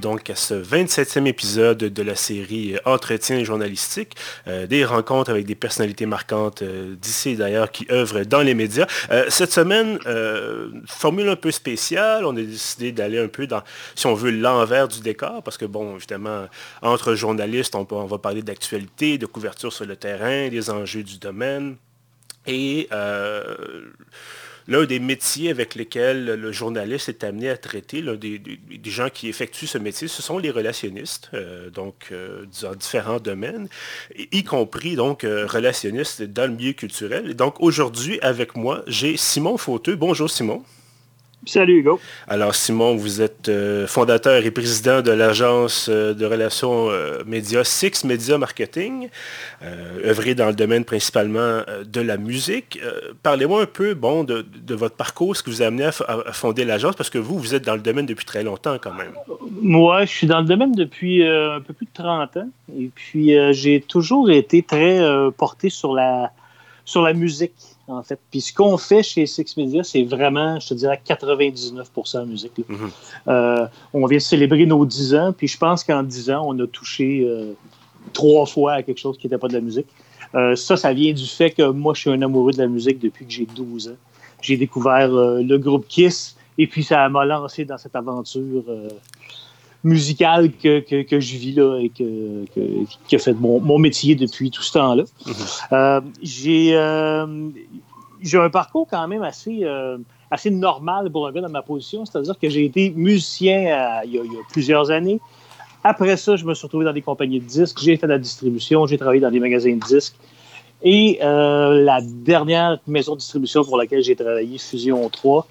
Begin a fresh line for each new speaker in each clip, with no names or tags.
Donc à ce 27e épisode de la série Entretien journalistique, euh, des rencontres avec des personnalités marquantes euh, d'ici d'ailleurs qui œuvrent dans les médias. Euh, cette semaine, formule un peu spéciale, on a décidé d'aller un peu dans, si on veut, l'envers du décor, parce que bon, évidemment, entre journalistes, on, on va parler d'actualité, de couverture sur le terrain, des enjeux du domaine. Et l'un des métiers avec lesquels le journaliste est amené à traiter, l'un des, gens qui effectuent ce métier, ce sont les relationnistes, euh, donc euh, dans différents domaines, y compris donc euh, relationnistes dans le milieu culturel. Donc aujourd'hui, avec moi, j'ai Simon Fauteux. Bonjour Simon.
Salut Hugo.
Alors Simon, vous êtes euh, fondateur et président de l'agence euh, de relations euh, médias Six Media Marketing, œuvré dans le domaine principalement de la musique. Parlez-moi un peu bon, de, votre parcours, ce que vous a amené à, fonder l'agence, parce que vous, vous êtes dans le domaine depuis très longtemps quand même.
Moi, je suis dans le domaine depuis un peu plus de 30 ans, et puis j'ai toujours été très porté sur la, sur la musique en fait. Puis ce qu'on fait chez Six Media, c'est vraiment, je te dirais, 99% musique. Mhm. Euh, on vient de célébrer nos 10 ans, puis je pense qu'en 10 ans, on a touché euh, trois fois à quelque chose qui n'était pas de la musique. Euh, ça, ça vient du fait que moi, je suis un amoureux de la musique depuis que j'ai 12 ans. J'ai découvert le groupe Kiss, et puis ça m'a lancé dans cette aventure musicale que, que, je vis là et que, qui a fait mon, mon, métier depuis tout ce temps-là. Mhm. Euh, j'ai, euh, j'ai un parcours quand même assez, euh, assez normal pour un gars dans ma position, c'est-à-dire que j'ai été musicien il, y a, plusieurs années. Après ça, je me suis retrouvé dans des compagnies de disques, j'ai fait de la distribution, j'ai travaillé dans des magasins de disques. Et euh, la dernière maison de distribution pour laquelle j'ai travaillé, Fusion 3,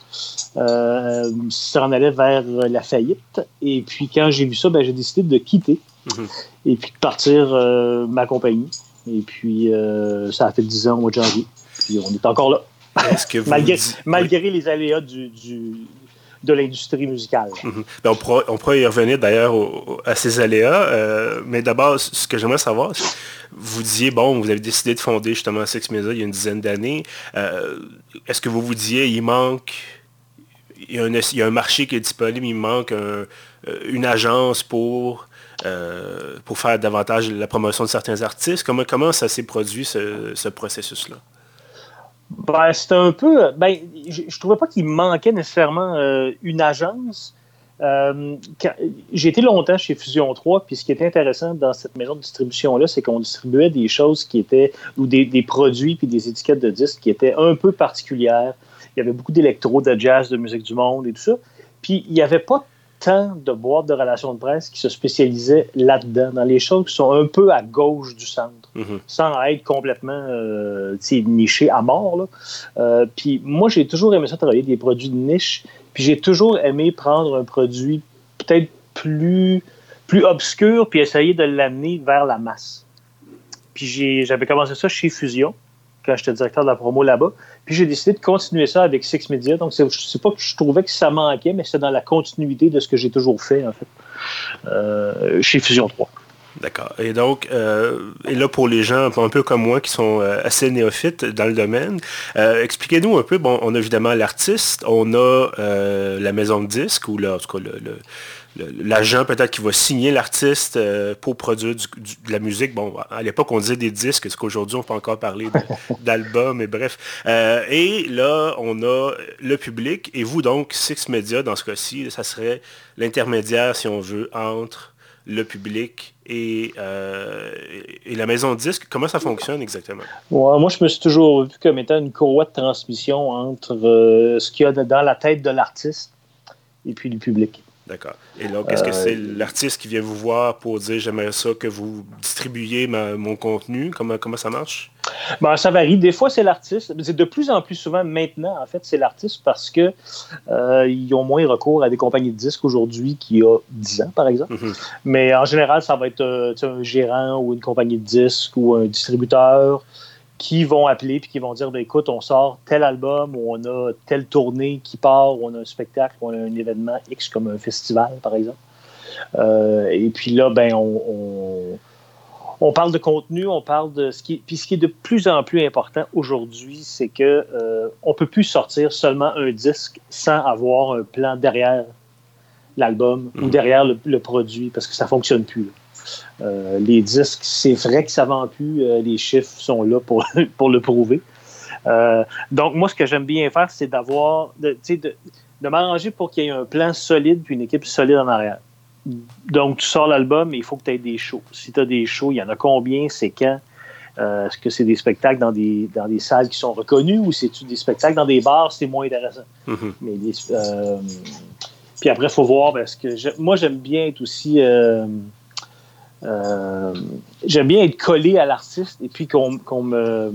euh, s'en allait vers la faillite. Et puis quand j'ai vu ça, ben, j'ai décidé de quitter mhm. et puis de partir euh, ma compagnie. Et puis ça a fait 10 ans au mois de janvier. Puis on est encore là. malgré, les aléas du, de l'industrie musicale.
Mhm. Ben, on, pourra, y revenir d'ailleurs à ces aléas, euh, mais d'abord, ce que j'aimerais savoir, vous disiez, bon, vous avez décidé de fonder justement Sex Media il y a une dizaine d'années. Euh, est-ce que vous vous disiez, il manque, il y, a un, marché qui est disponible, il manque euh, une agence pour... faire davantage la promotion de certains artistes? Comment ça s'est produit, ce processus-là?
Ben, c'était un peu. Ben, je, ne trouvais pas qu'il manquait nécessairement euh, une agence. Euh, j'ai été longtemps chez Fusion 3, puis ce qui était intéressant dans cette maison de distribution-là, c'est qu'on distribuait des choses qui étaient, ou des, des, produits puis des étiquettes de disques qui étaient un peu particulières. Il y avait beaucoup d'électro, de jazz, de musique du monde et tout ça. Puis il n'y avait pas de boîtes de relations de presse qui se spécialisaient là-dedans, dans les choses qui sont un peu à gauche du centre, mhm. sans être complètement euh, niché à mort. Euh, puis moi, j'ai toujours aimé ça travailler des produits de niche, puis j'ai toujours aimé prendre un produit peut-être plus, plus obscur, puis essayer de l'amener vers la masse. Puis j'avais commencé ça chez Fusion quand j'étais directeur de la promo là-bas. Puis j'ai décidé de continuer ça avec Six Media. Donc, c'est, pas que je trouvais que ça manquait, mais c'est dans la continuité de ce que j'ai toujours fait, en fait, euh, chez Fusion 3.
D'accord. Et donc, euh, et là pour les gens un peu comme moi qui sont euh, assez néophytes dans le domaine, expliquez-nous un peu, bon, on a évidemment l'artiste, on a la maison de disques, ou là, en tout cas le l'agent peut-être qui va signer l'artiste euh, pour produire de la musique. Bon, à l'époque, on disait des disques, ce qu'aujourd'hui, on peut encore parler d'albums, et bref. Euh, et là, on a le public, et vous, donc, Six Media, dans ce cas-ci, ça serait l'intermédiaire, si on veut, entre le public et, euh, et, la maison de disques. Comment ça fonctionne exactement?
moi, je me suis toujours vu comme étant une courroie de transmission entre ce qu'il y a dans la tête de l'artiste et puis le public.
D'accord. Et là, qu'est-ce que euh, c'est l'artiste qui vient vous voir pour dire j'aimerais ça que vous distribuiez mon contenu? Comment, comment ça marche?
Ben, ça varie. Des fois, c'est l'artiste. C'est de plus en plus souvent maintenant, en fait, c'est l'artiste parce que euh, ils ont moins recours à des compagnies de disques aujourd'hui qu'il y a 10 ans, par exemple. Mhm. Mais en général, ça va être euh, un gérant ou une compagnie de disques ou un distributeur qui vont appeler puis qui vont dire ben, écoute, on sort tel album ou on a telle tournée qui part ou on a un spectacle ou on a un événement X comme un festival, par exemple. Euh, et puis là, ben, on, on, parle de contenu, on parle de ce qui, puis ce qui est de plus en plus important aujourd'hui, c'est que euh, on peut plus sortir seulement un disque sans avoir un plan derrière l'album ou mhm. derrière le, produit parce que ça fonctionne plus. Euh, les disques, c'est vrai que ça vend plus, euh, les chiffres sont là pour, pour le prouver. donc, moi, ce que j'aime bien faire, c'est d'avoir, de, de, de m'arranger pour qu'il y ait un plan solide puis une équipe solide en arrière. Donc, tu sors l'album, mais il faut que tu aies des shows. Si tu as des shows, il y en a combien, c'est quand? Euh, est-ce que c'est des spectacles dans des, dans des salles qui sont reconnues ou c'est des spectacles dans des bars, c'est moins intéressant. Mm-hmm. mais euh, puis après, il faut voir, parce que moi, j'aime bien être aussi. Euh, j'aime bien être collé à l'artiste et puis qu'on me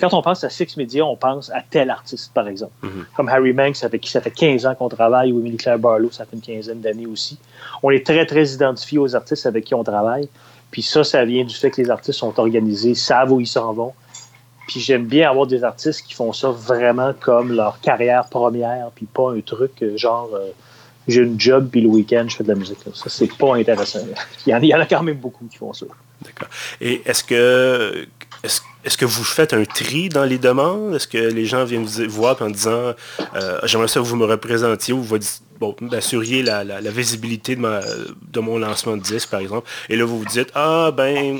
quand on pense à Six Media, on pense à tel artiste, par exemple. Mhm. Comme Harry Manx, avec qui ça fait 15 ans qu'on travaille, ou Emily Claire Barlow, ça fait une quinzaine d'années aussi. On est très, très identifié aux artistes avec qui on travaille. Puis ça, ça vient du fait que les artistes sont organisés, savent où ils s'en vont. Puis j'aime bien avoir des artistes qui font ça vraiment comme leur carrière première, puis pas un truc euh, genre euh, j'ai une job, puis le week-end, je fais de la musique. Ça, c'est pas intéressant. Il y, en, il y, en, a quand même beaucoup qui font ça.
D'accord. Et est-ce que est-ce, que vous faites un tri dans les demandes? Est-ce que les gens viennent vous voir en disant euh, j'aimerais ça que vous me représentiez ou vous bon, m'assuriez la, visibilité de, ma, de mon lancement de disque, par exemple. Et là, vous vous dites Ah ben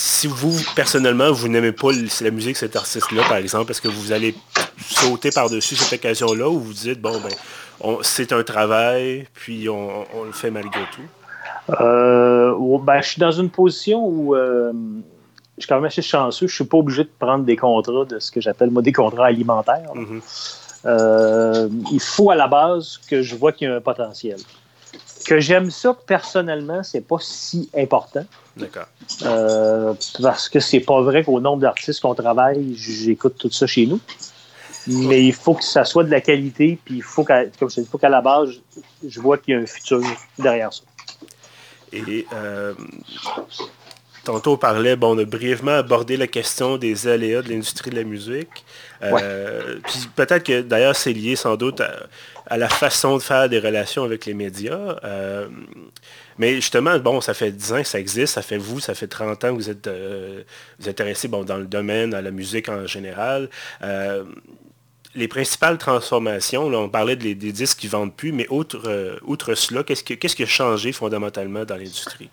si vous, personnellement, vous n'aimez pas la musique de cet artiste-là, par exemple, est-ce que vous allez sauter par-dessus cette occasion-là ou vous dites Bon ben c'est un travail, puis on, le fait malgré tout?
Euh, ben, je suis dans une position où euh, je suis quand même assez chanceux. Je suis pas obligé de prendre des contrats de ce que j'appelle moi des contrats alimentaires. Mhm. Euh, il faut à la base que je vois qu'il y a un potentiel. Que j'aime ça personnellement, c'est pas si important.
D'accord.
Euh, parce que c'est pas vrai qu'au nombre d'artistes qu'on travaille, j'écoute tout ça chez nous. Mais il faut que ça soit de la qualité, puis il faut qu'à, comme je faut qu'à la base, je vois qu'il y a un futur derrière ça.
Et euh, Tantôt, on parlait, bon, on a brièvement abordé la question des aléas de l'industrie de la musique. Euh, puis peut-être que d'ailleurs, c'est lié sans doute à, la façon de faire des relations avec les médias. Euh, mais justement, bon, ça fait 10 ans que ça existe, ça fait vous, ça fait 30 ans que vous êtes, euh, intéressé bon, dans le domaine, à la musique en général les principales transformations, on parlait des disques qui ne vendent plus, mais outre, outre cela, qu'est-ce qui a changé fondamentalement dans l'industrie?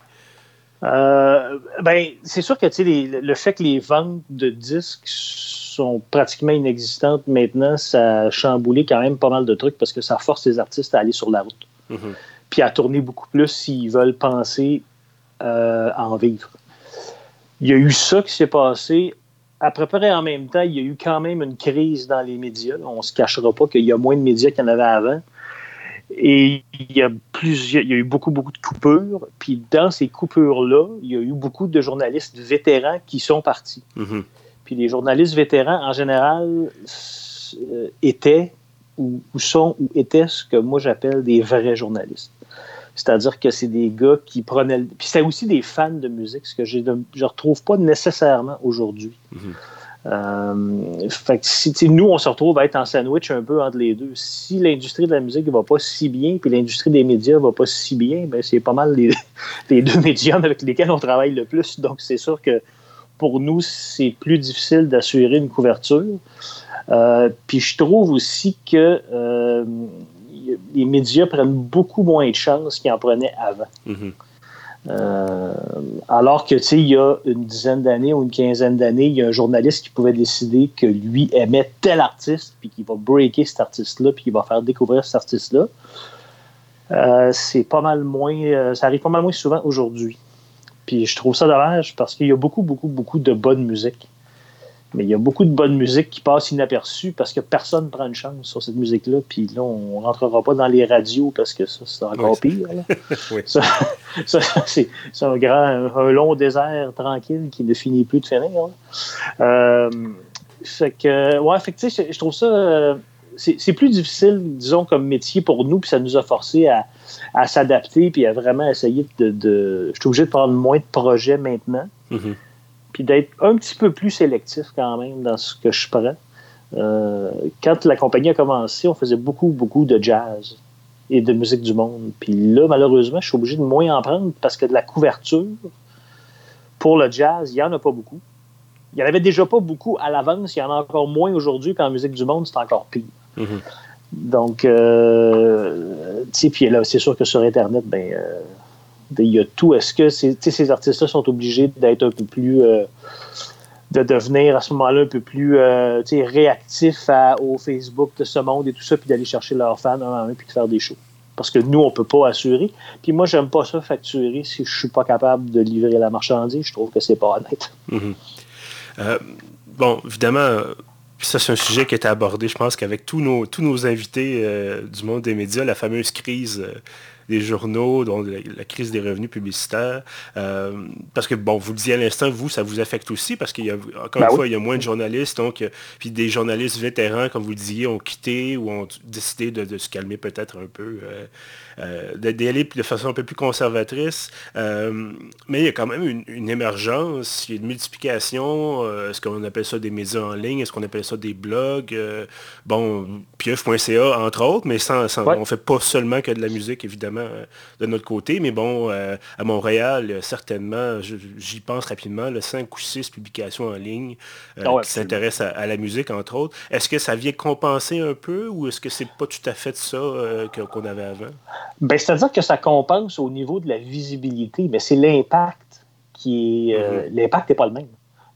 Euh, ben, c'est sûr que le fait que les ventes de disques sont pratiquement inexistantes maintenant, ça a chamboulé quand même pas mal de trucs parce que ça force les artistes à aller sur la route. Mm-hmm. Puis à tourner beaucoup plus s'ils veulent penser euh, à en vivre. Il y a eu ça qui s'est passé. À peu près en même temps, il y a eu quand même une crise dans les médias. On ne se cachera pas qu'il y a moins de médias qu'il y en avait avant. Et il y a plusieurs, il y a eu beaucoup, beaucoup de coupures. Puis dans ces coupures-là, il y a eu beaucoup de journalistes vétérans qui sont partis. Mm-hmm. Puis les journalistes vétérans, en général, euh, étaient ou, sont ou étaient ce que moi j'appelle des vrais journalistes. C'est-à-dire que c'est des gars qui prenaient. Puis c'est aussi des fans de musique, ce que je ne retrouve pas nécessairement aujourd'hui. Mm-hmm. Euh, fait que si nous, on se retrouve à être en sandwich un peu entre les deux. Si l'industrie de la musique va pas si bien, puis l'industrie des médias va pas si bien, ben c'est pas mal les, les, deux médiums avec lesquels on travaille le plus. Donc c'est sûr que pour nous, c'est plus difficile d'assurer une couverture. Euh, puis je trouve aussi que euh, les médias prennent beaucoup moins de chances qu'ils en prenaient avant. Mm-hmm. Euh, alors que, tu sais, il y a une dizaine d'années ou une quinzaine d'années, il y a un journaliste qui pouvait décider que lui aimait tel artiste, puis qu'il va breaker cet artiste-là, puis qu'il va faire découvrir cet artiste-là. Euh, c'est pas mal moins, euh, ça arrive pas mal moins souvent aujourd'hui. Puis je trouve ça dommage parce qu'il y a beaucoup, beaucoup, beaucoup de bonne musique. Mais il y a beaucoup de bonne musique qui passe inaperçue parce que personne ne prend une chance sur cette musique-là. Puis là, on n'entrera pas dans les radios parce que ça, c'est encore pire. Ça, c'est, un grand, un long désert tranquille qui ne finit plus de finir. Euh, fait que, ouais, fait que, je trouve ça. Euh, c'est, plus difficile, disons, comme métier pour nous, puis ça nous a forcé à, s'adapter, puis à vraiment essayer de, Je suis obligé de prendre moins de projets maintenant. Mm-hmm. Puis d'être un petit peu plus sélectif quand même dans ce que je prends. Euh, quand la compagnie a commencé, on faisait beaucoup, beaucoup de jazz et de musique du monde. Puis là, malheureusement, je suis obligé de moins en prendre parce que de la couverture pour le jazz, il n'y en a pas beaucoup. Il n'y en avait déjà pas beaucoup à l'avance, il y en a encore moins aujourd'hui, puis en musique du monde, c'est encore pire.
Mhm.
Donc, euh, tu sais, puis là, c'est sûr que sur Internet, ben, euh, ben il y a tout. Est-ce que ces, artistes-là sont obligés d'être un peu plus. Euh, de devenir à ce moment-là un peu plus euh, réactifs au Facebook de ce monde et tout ça, puis d'aller chercher leurs fans un à un, puis de faire des shows? Parce que nous, on ne peut pas assurer. Puis moi, j'aime pas ça facturer si je suis pas capable de livrer la marchandise. Je trouve que c'est pas honnête.
Mhm. Euh, bon, évidemment, ça, c'est un sujet qui a été abordé, je pense qu'avec tous nos, tous nos invités euh, du monde des médias, la fameuse crise des journaux, dont la, crise des revenus publicitaires. Euh, parce que, bon, vous le disiez à l'instant, vous, ça vous affecte aussi, parce qu'il y a, encore ben une fois, il y a moins de journalistes, donc, euh, puis des journalistes vétérans, comme vous le disiez, ont quitté ou ont décidé de, se calmer peut-être un peu. Euh, euh, d'aller de façon un peu plus conservatrice. Mais il y a quand même une, émergence, il y a une multiplication. Est-ce qu'on appelle ça des médias en ligne? Est-ce qu'on appelle ça des blogs? bon, pieuf.ca, entre autres, mais sans, on ne fait pas seulement que de la musique, évidemment, de notre côté. Mais bon, à Montréal, certainement, j'y pense rapidement, le 5 ou 6 publications en ligne ah qui s'intéressent à, la musique, entre autres. Est-ce que ça vient compenser un peu ou est-ce que c'est pas tout à fait ça qu'on avait avant?
Ben, C'est-à-dire que ça compense au niveau de la visibilité, mais c'est l'impact qui est. Euh, mhm. l'impact n'est pas le même.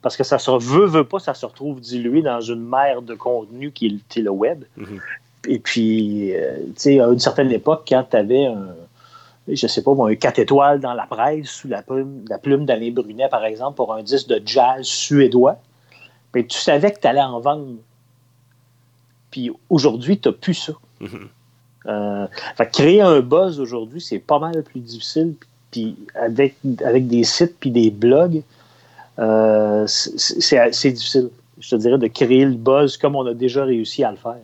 Parce que ça se veut, veut pas, ça se retrouve dilué dans une mer de contenu qui est le web. Mhm. Et puis, euh, tu sais, à une certaine époque, quand tu avais un, je sais pas, un 4 étoiles dans la presse sous la plume, la plume d'Alain Brunet, par exemple, pour un disque de jazz suédois, ben, tu savais que tu allais en vendre. Puis aujourd'hui, tu n'as plus ça. Euh, créer un buzz aujourd'hui, c'est pas mal plus difficile. Puis avec, avec des sites puis des blogs, euh, c'est difficile, je te dirais, de créer le buzz comme on a déjà réussi à le faire.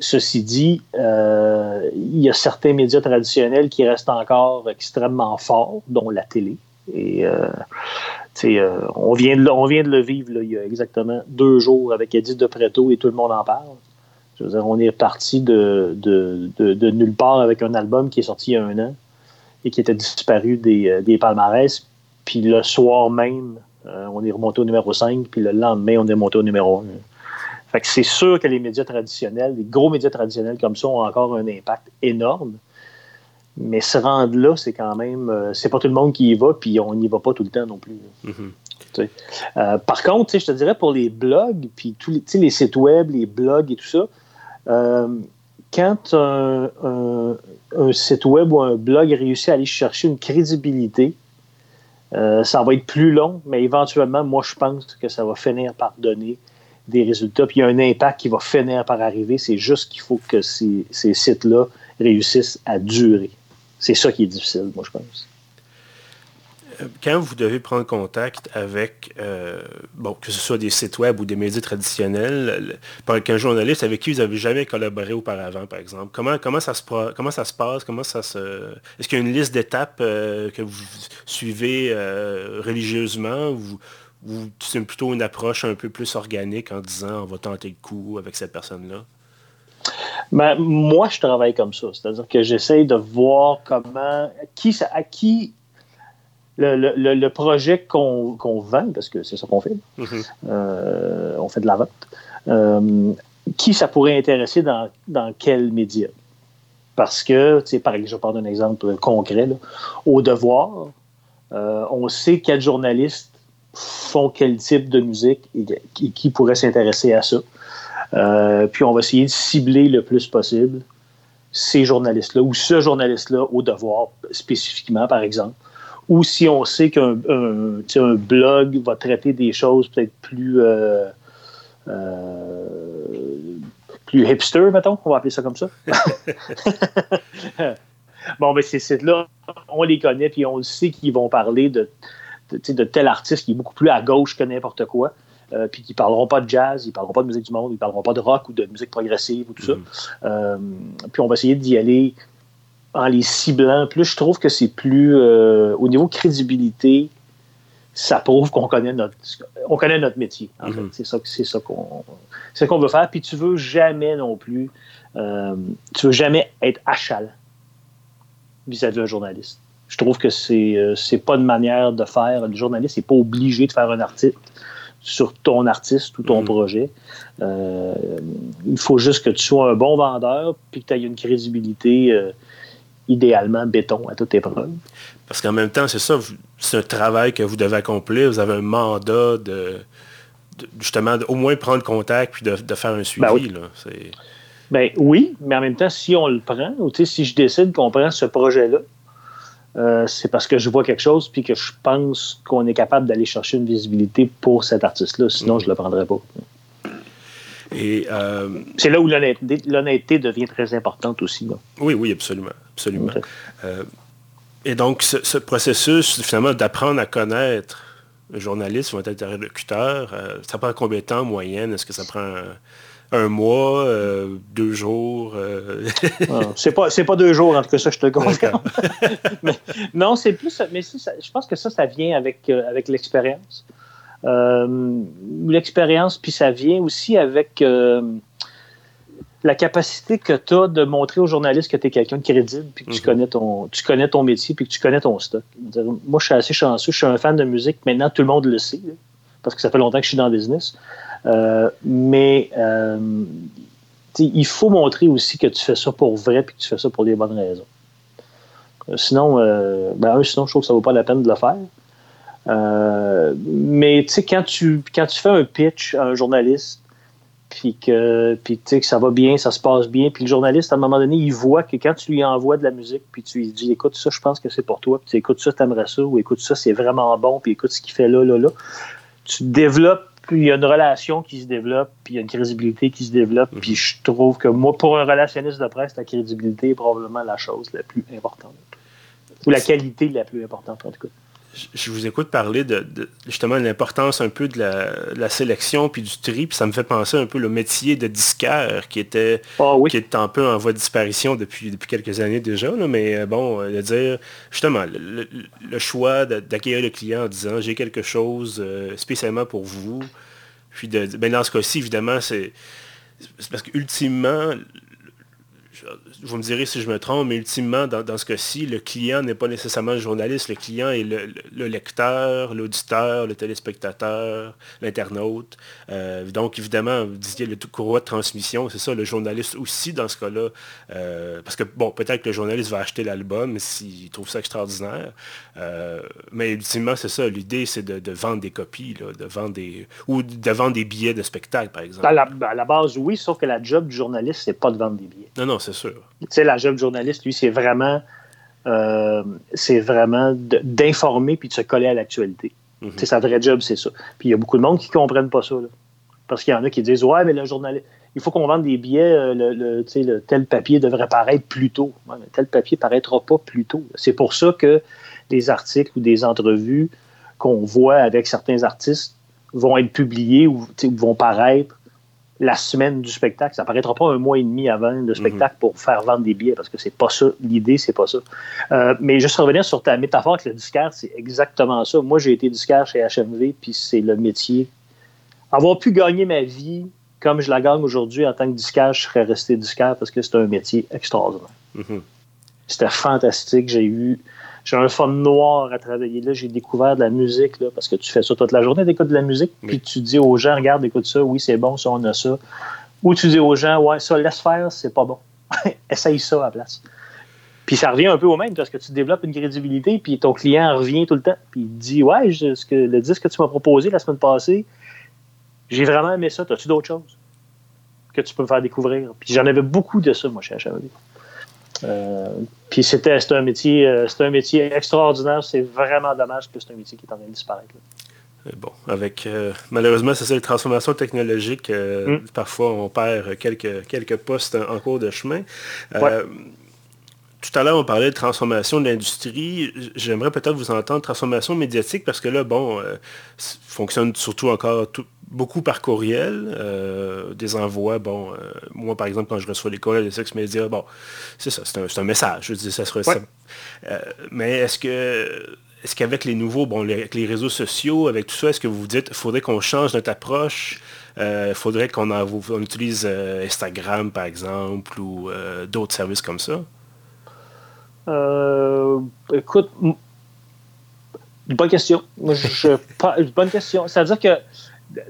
Ceci dit, euh, il y a certains médias traditionnels qui restent encore extrêmement forts, dont la télé. Et on, vient de, on vient de le vivre il y a exactement deux jours avec Edith de Preto et tout le monde en parle on est parti de, nulle part avec un album qui est sorti il y a un an et qui était disparu des, euh, des palmarès. Puis le soir même, euh, on est remonté au numéro 5, puis le lendemain, on est remonté au numéro 1. Fait que c'est sûr que les médias traditionnels, les gros médias traditionnels comme ça, ont encore un impact énorme. Mais se rendre là, c'est quand même. Euh, c'est pas tout le monde qui y va, puis on n'y va pas tout le temps non plus. Mm-hmm. par contre, je te dirais pour les blogs, puis tous les, les sites web, les blogs et tout ça, euh, quand un, site web ou un blog réussit à aller chercher une crédibilité, euh, ça va être plus long, mais éventuellement, moi, je pense que ça va finir par donner des résultats. Puis il y a un impact qui va finir par arriver. C'est juste qu'il faut que ces sites-là réussissent à durer. C'est ça qui est difficile, moi, je pense
quand vous devez prendre contact avec, euh, que ce soit des sites web ou des médias traditionnels, avec un journaliste avec qui vous n'avez jamais collaboré auparavant, par exemple, comment, ça, se, passe? Est-ce qu'il y a une liste d'étapes euh, que vous suivez euh, religieusement c'est plutôt une approche un peu plus organique en disant on va tenter le coup avec cette personne-là?
Ben, moi, je travaille comme ça. C'est-à-dire que j'essaye de voir comment, qui, à qui le, projet qu'on vend, parce que c'est ça qu'on fait, mm-hmm. euh, on fait de la vente, euh, qui ça pourrait intéresser dans, quel média? Parce que, tu sais, par exemple, je prends un exemple concret, au devoir, euh, on sait quels journalistes font quel type de musique et, qui pourrait s'intéresser à ça. puis on va essayer de cibler le plus possible ces journalistes-là ou ce journaliste-là au devoir spécifiquement, par exemple ou si on sait qu'un blog va traiter des choses peut-être plus, euh, euh, plus hipster, mettons, on va appeler ça comme ça. bon, mais ces sites-là, on les connaît, puis on sait qu'ils vont parler de, de, tel artiste qui est beaucoup plus à gauche que n'importe quoi. Euh, puis qui parleront pas de jazz, ils parleront pas de musique du monde, ils parleront pas de rock ou de musique progressive ou tout ça. Mm-hmm. puis on va essayer d'y aller en les ciblant plus, je trouve que c'est plus, euh, au niveau crédibilité, ça prouve qu'on connaît notre, on connaît notre métier. En fait. Mhm. C'est ça, c'est ça qu'on, c'est qu'on veut faire. Puis tu veux jamais non plus, euh, tu veux jamais être achal vis-à-vis d'un journaliste. Je trouve que c'est, euh, c'est pas une manière de faire. Le journaliste n'est pas obligé de faire un article sur ton artiste ou ton mhm. projet. Euh, il faut juste que tu sois un bon vendeur puis que tu aies une crédibilité euh, idéalement béton à toute épreuve.
Parce qu'en même temps, c'est ça, c'est un travail que vous devez accomplir. Vous avez un mandat de, justement au moins prendre contact puis de, faire un suivi.
Ben oui. Ben oui, mais en même temps, si on le prend, ou si je décide qu'on prend ce projet-là, euh, c'est parce que je vois quelque chose puis que je pense qu'on est capable d'aller chercher une visibilité pour cet artiste-là. Sinon, mm. je ne le prendrais pas.
Et euh,
C'est là où l'honnêteté devient très importante aussi.
Oui, oui, absolument. absolument. Euh, et donc, ce, processus, finalement, d'apprendre à connaître un journaliste ou un interlocuteur, ça prend combien de temps en moyenne? Est-ce que ça prend un mois, euh, deux jours. Euh...
Ah, c'est pas pas deux jours en tout cas ça je te confirme. non c'est plus mais je pense que ça ça vient avec euh, avec l'expérience. Euh, l'expérience puis ça vient aussi avec la capacité que tu as de montrer aux journalistes que tu es quelqu'un de crédible puis que tu mhm. connais ton tu connais ton métier puis que tu connais ton stock. Moi je suis assez chanceux, je suis un fan de musique maintenant tout le monde le sait parce que ça fait longtemps que je suis dans le business. Euh, mais euh, il faut montrer aussi que tu fais ça pour vrai et que tu fais ça pour des bonnes raisons. Euh, sinon, ben, sinon, je trouve que ça ne vaut pas la peine de le faire. mais quand tu, quand tu fais un pitch à un journaliste, puis que, puis, que ça va bien, ça se passe bien, puis le journaliste, à un moment donné, il voit que quand tu lui envoies de la musique, puis tu lui dis, écoute, ça, je pense que c'est pour toi, puis tu ça, tu aimerais ça, ou écoute ça, c'est vraiment bon, puis écoute ce qu'il fait là, là, là, tu développes puis il y a une relation qui se développe, puis il y a une crédibilité qui se développe. Puis je trouve que moi, pour un relationniste de presse, la crédibilité est probablement la chose la plus importante. Ou la qualité la plus importante, en tout cas
je vous écoute parler de, justement l'importance un peu de la, sélection puis du tri, puis ça me fait penser un peu le métier de disquaire qui était,
ah
qui est un peu en voie de disparition depuis, depuis quelques années déjà, mais euh, bon, euh, de dire justement le, choix d'accueillir le client en disant j'ai quelque chose euh, spécialement pour vous, puis de, ben dans ce cas-ci, évidemment, c'est parce qu'ultimement, vous me direz si je me trompe, mais ultimement, dans, ce cas-ci, le client n'est pas nécessairement le journaliste, le client est le, lecteur, l'auditeur, le téléspectateur, l'internaute. Euh, donc, évidemment, vous disiez le courroie de transmission, c'est ça, le journaliste aussi dans ce cas-là. Euh, parce que, bon, peut-être que le journaliste va acheter l'album s'il trouve ça extraordinaire. Euh, mais ultimement, c'est ça, l'idée, c'est de, vendre des copies, de vendre des. ou de vendre des billets de spectacle, par exemple.
À la, à la base, oui, sauf que la job du journaliste, c'est pas de vendre des billets.
Non, non, c'est sûr.
Tu sais, la job journaliste, lui, c'est vraiment, euh, c'est vraiment d'informer puis de se coller à l'actualité. Mhm. C'est sa vraie job, c'est ça. Puis il y a beaucoup de monde qui ne comprennent pas ça. Parce qu'il y en a qui disent Ouais, mais le journaliste, il faut qu'on vende des billets, euh, le, le, tel papier devrait paraître plus tôt. tel papier ne paraîtra pas plus tôt. C'est pour ça que des articles ou des entrevues qu'on voit avec certains artistes vont être publiés ou vont paraître la semaine du spectacle. Ça paraîtra pas un mois et demi avant le spectacle mhm. pour faire vendre des billets parce que c'est pas ça. L'idée, c'est pas ça. Euh, mais juste revenir sur ta métaphore avec le disquaire, c'est exactement ça. Moi, j'ai été disquaire chez HMV, puis c'est le métier. Avoir pu gagner ma vie comme je la gagne aujourd'hui en tant que disquaire, je serais resté disquaire parce que c'est un métier extraordinaire. Mhm. C'était fantastique. J'ai eu j'ai un fond noir à travailler là. J'ai découvert de la musique, là, parce que tu fais ça toute la journée, tu écoutes de la musique, puis tu dis aux gens, regarde, écoute ça, oui, c'est bon, ça, on a ça. Ou tu dis aux gens, ouais, ça, laisse faire, c'est pas bon. Essaye ça à la place. Puis ça revient un peu au même, parce que tu développes une crédibilité, puis ton client revient tout le temps, puis il dit, ouais, ce que, le disque que tu m'as proposé la semaine passée, j'ai vraiment aimé ça. As-tu d'autres choses que tu peux me faire découvrir? Puis j'en avais beaucoup de ça, moi, chez HMV. Euh, puis c'était un métier euh, un métier extraordinaire. C'est vraiment dommage que c'est un métier qui est en train de disparaître.
Euh, bon, avec malheureusement, c'est ça, les transformations technologiques, mm. parfois on perd quelques, quelques postes en, cours de chemin. Tout à l'heure, on parlait de transformation de l'industrie. J'aimerais peut-être vous entendre transformation médiatique parce que là, bon, fonctionne surtout encore tout, beaucoup par courriel, euh, des envois, bon, euh, moi par exemple quand je reçois les courriels des sex médias, bon, c'est ça, c'est un, message, je dis, ça serait ça. Euh, mais est-ce que est-ce qu'avec les nouveaux, bon, les, les réseaux sociaux, avec tout ça, est-ce que vous vous dites, faudrait qu'on change notre approche il faudrait qu'on on utilise Instagram, par exemple, ou d'autres services comme ça?
écoute, bonne question. bonne question. C'est-à-dire que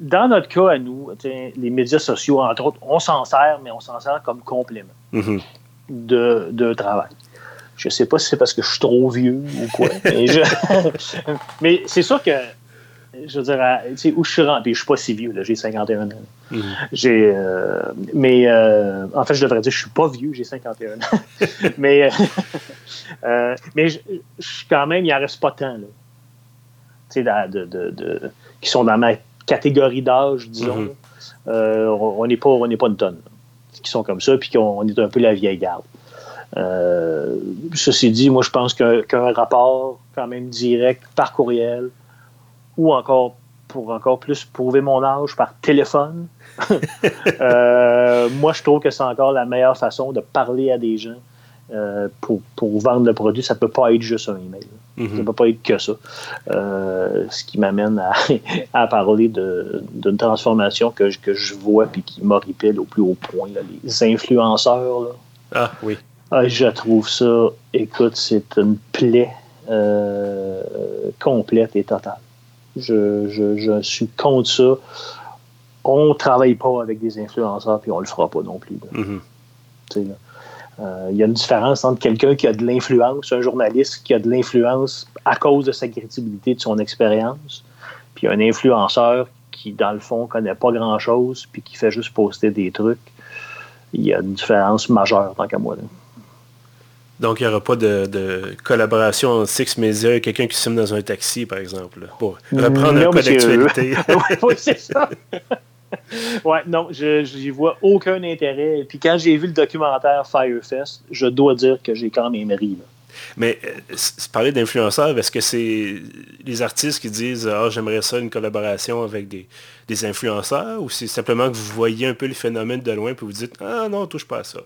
dans notre cas à nous, les médias sociaux, entre autres, on s'en sert, mais on s'en sert comme complément mm-hmm. de, de, travail. Je ne sais pas si c'est parce que je suis trop vieux ou quoi, mais, mais c'est sûr que je veux dire, tu sais, où je suis rentré, puis je suis pas si vieux, j'ai 51 ans. Mhm. J'ai, euh, mais euh, en fait, je devrais dire, je suis pas vieux, j'ai 51 ans. mais euh, mais je, quand même, il en reste pas tant, là. Tu sais, de, de, de, qui sont dans ma catégorie d'âge, disons. Mhm. on n'est pas, on pas une tonne, qui sont comme ça, puis qu'on est un peu la vieille garde. ceci dit, moi, je pense qu'un rapport quand même direct par courriel, ou encore pour encore plus prouver mon âge par téléphone. Euh, moi, je trouve que c'est encore la meilleure façon de parler à des gens euh, pour, vendre le produit. Ça ne peut pas être juste un email. Ça ne mhm. peut pas être que ça. Euh, ce qui m'amène à, parler d'une transformation que, que je vois et qui m'horripile au plus haut point. Les influenceurs.
Ah oui.
Ah, je trouve ça, écoute, c'est une plaie complète et totale. Je, suis contre ça. On ne travaille pas avec des influenceurs, puis on ne le fera pas non plus. Mm-hmm. Euh, il y a une différence entre quelqu'un qui a de l'influence, un journaliste qui a de l'influence à cause de sa crédibilité, de son expérience, puis un influenceur qui, dans le fond, ne connaît pas grand-chose, puis qui fait juste poster des trucs. Il y a une différence majeure, tant qu'à moi.
Donc, il n'y aura pas de, collaboration entre Six Media et quelqu'un qui se dans un taxi, par exemple, pour reprendre un peu d'actualité.
oui, c'est ça. ouais, non, je n'y vois aucun intérêt. Puis quand j'ai vu le documentaire Firefest, je dois dire que j'ai quand même ri.
Mais euh, parler d'influenceurs, est-ce que c'est les artistes qui disent Ah, j'aimerais ça, une collaboration avec des, des influenceurs ou c'est simplement que vous voyez un peu le phénomène de loin et vous dites Ah non, touche pas à ça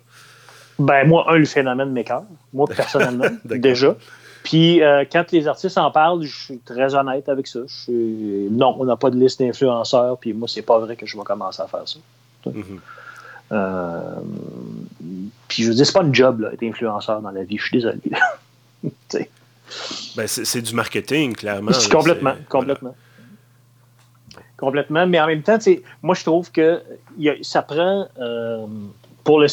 ben, moi, un, le phénomène m'écœure, moi, personnellement, déjà. Puis, euh, quand les artistes en parlent, je suis très honnête avec ça. Non, on n'a pas de liste d'influenceurs, puis moi, c'est pas vrai que je vais commencer à faire ça. Mm-hmm. Euh, puis, je veux dire, c'est pas un job, là, être influenceur dans la vie. Je suis désolé.
ben, c'est du marketing, clairement.
complètement, complètement. Complètement, mais en même temps, moi, je trouve que ça prend, euh, pour le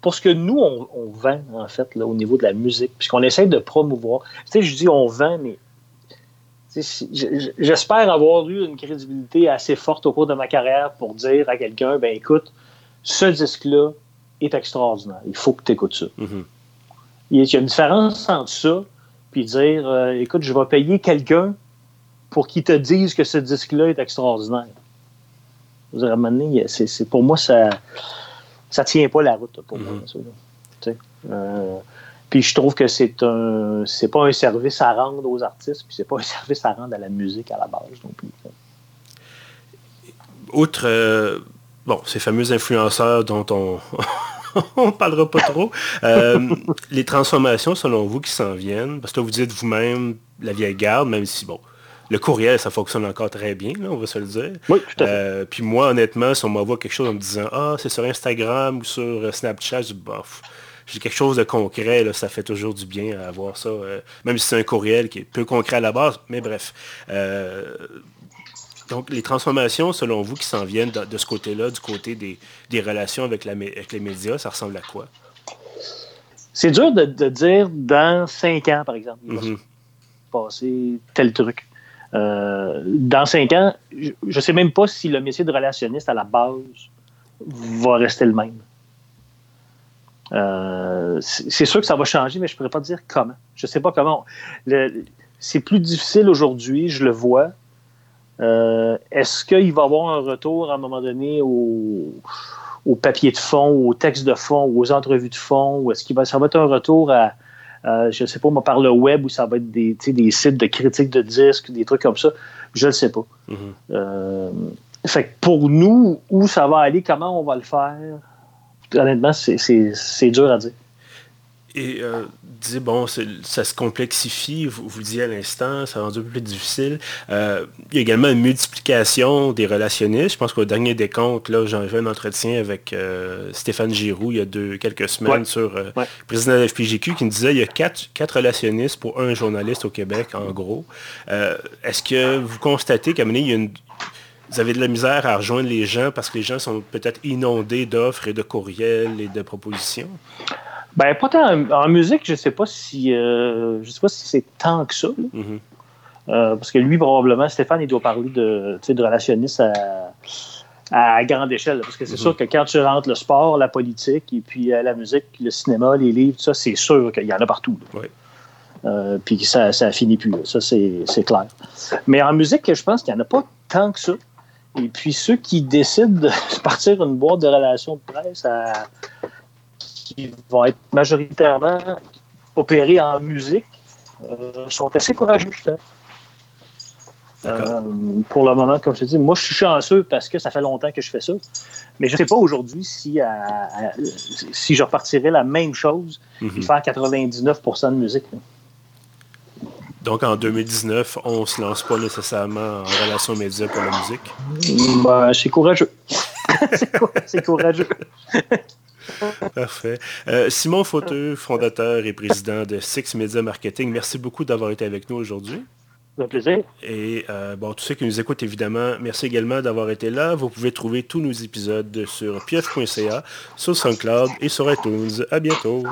pour ce que nous, on, vend, en fait, là, au niveau de la musique, puisqu'on essaie de promouvoir. Tu sais, je dis on vend, mais j'espère avoir eu une crédibilité assez forte au cours de ma carrière pour dire à quelqu'un, ben écoute, ce disque-là est extraordinaire. Il faut que tu écoutes ça. Mm-hmm. Il y a une différence entre ça puis dire, euh, écoute, je vais payer quelqu'un pour qu'il te dise que ce disque-là est extraordinaire. Vous c'est, pour moi, ça ça tient pas la route pour moi. Mhm. Euh, puis je trouve que c'est un c'est pas un service à rendre aux artistes, puis c'est pas un service à rendre à la musique à la base non plus.
Outre euh, bon, ces fameux influenceurs dont on on parlera pas trop. Euh, les transformations, selon vous, qui s'en viennent, parce que vous dites vous-même la vieille garde, même si bon, le courriel, ça fonctionne encore très bien, on va se le dire.
Oui, tout à fait. Euh,
puis moi, honnêtement, si on m'envoie quelque chose en me disant Ah, c'est sur Instagram ou sur euh, Snapchat, je bof. J'ai quelque chose de concret, là, ça fait toujours du bien à avoir ça. Euh, même si c'est un courriel qui est peu concret à la base, mais bref. donc, les transformations, selon vous, qui s'en viennent de, ce côté-là, du côté des, relations avec, la, avec, les médias, ça ressemble à quoi?
C'est dur de, dire dans cinq ans, par exemple, il va mm-hmm. se passer tel truc. Euh, dans cinq ans, je ne sais même pas si le métier de relationniste à la base va rester le même. Euh, c'est sûr que ça va changer, mais je ne pourrais pas dire comment. Je ne sais pas comment. C'est plus difficile aujourd'hui, je le vois. Euh, est-ce qu'il va y avoir un retour à un moment donné au, papier de fond, au texte de fond, aux entrevues de fond, ou est-ce qu'il va, ça va être un retour à, euh, je ne sais pas, moi, par le web, où ça va être des, des sites de critique de disques, des trucs comme ça. Je ne sais pas. Mm-hmm. Euh, fait pour nous, où ça va aller, comment on va le faire, honnêtement, c'est dur à dire.
Et euh, bon, ça se complexifie, vous, vous le disiez à l'instant, ça rend un peu plus difficile. Euh, il y a également une multiplication des relationnistes. Je pense qu'au dernier décompte, là, j'en fait un entretien avec euh, Stéphane Giroux il y a deux, quelques semaines sur le président de la FPGQ qui me disait il y a quatre, quatre relationnistes pour un journaliste au Québec, en gros. Est-ce que vous constatez qu'à un moment il y a une, vous avez de la misère à rejoindre les gens parce que les gens sont peut-être inondés d'offres et de courriels et de propositions?
Ben, pas tant. En, musique, je sais pas si euh, je sais pas si c'est tant que ça. Mm-hmm. Euh, parce que lui, probablement, Stéphane, il doit parler de, de relationniste à, grande échelle. Parce que c'est mm-hmm. sûr que quand tu rentres le sport, la politique, et puis euh, la musique, le cinéma, les livres, tout ça, c'est sûr qu'il y en a partout. puis ça, ça finit plus. Ça, c'est clair. Mais en musique, je pense qu'il n'y en a pas tant que ça. Et puis ceux qui décident de partir une boîte de relations de presse qui vont être majoritairement opérés en musique euh, sont assez courageux. Euh, pour le moment, comme je te dis, moi je suis chanceux parce que ça fait longtemps que je fais ça. Mais je ne sais pas aujourd'hui si, si je repartirais la même chose mm faire 99% de musique.
Donc en 2019, on ne se lance pas nécessairement en relation média pour la musique?
Ben, c'est courageux. c'est courageux.
Parfait. Euh, Simon Fauteux, fondateur et président de Six Media Marketing, merci beaucoup d'avoir été avec nous aujourd'hui.
Un plaisir.
Et euh, bon, tous ceux qui nous écoutent, évidemment, merci également d'avoir été là. Vous pouvez trouver tous nos épisodes sur pieuf.ca, sur SoundCloud et sur iTunes. À bientôt.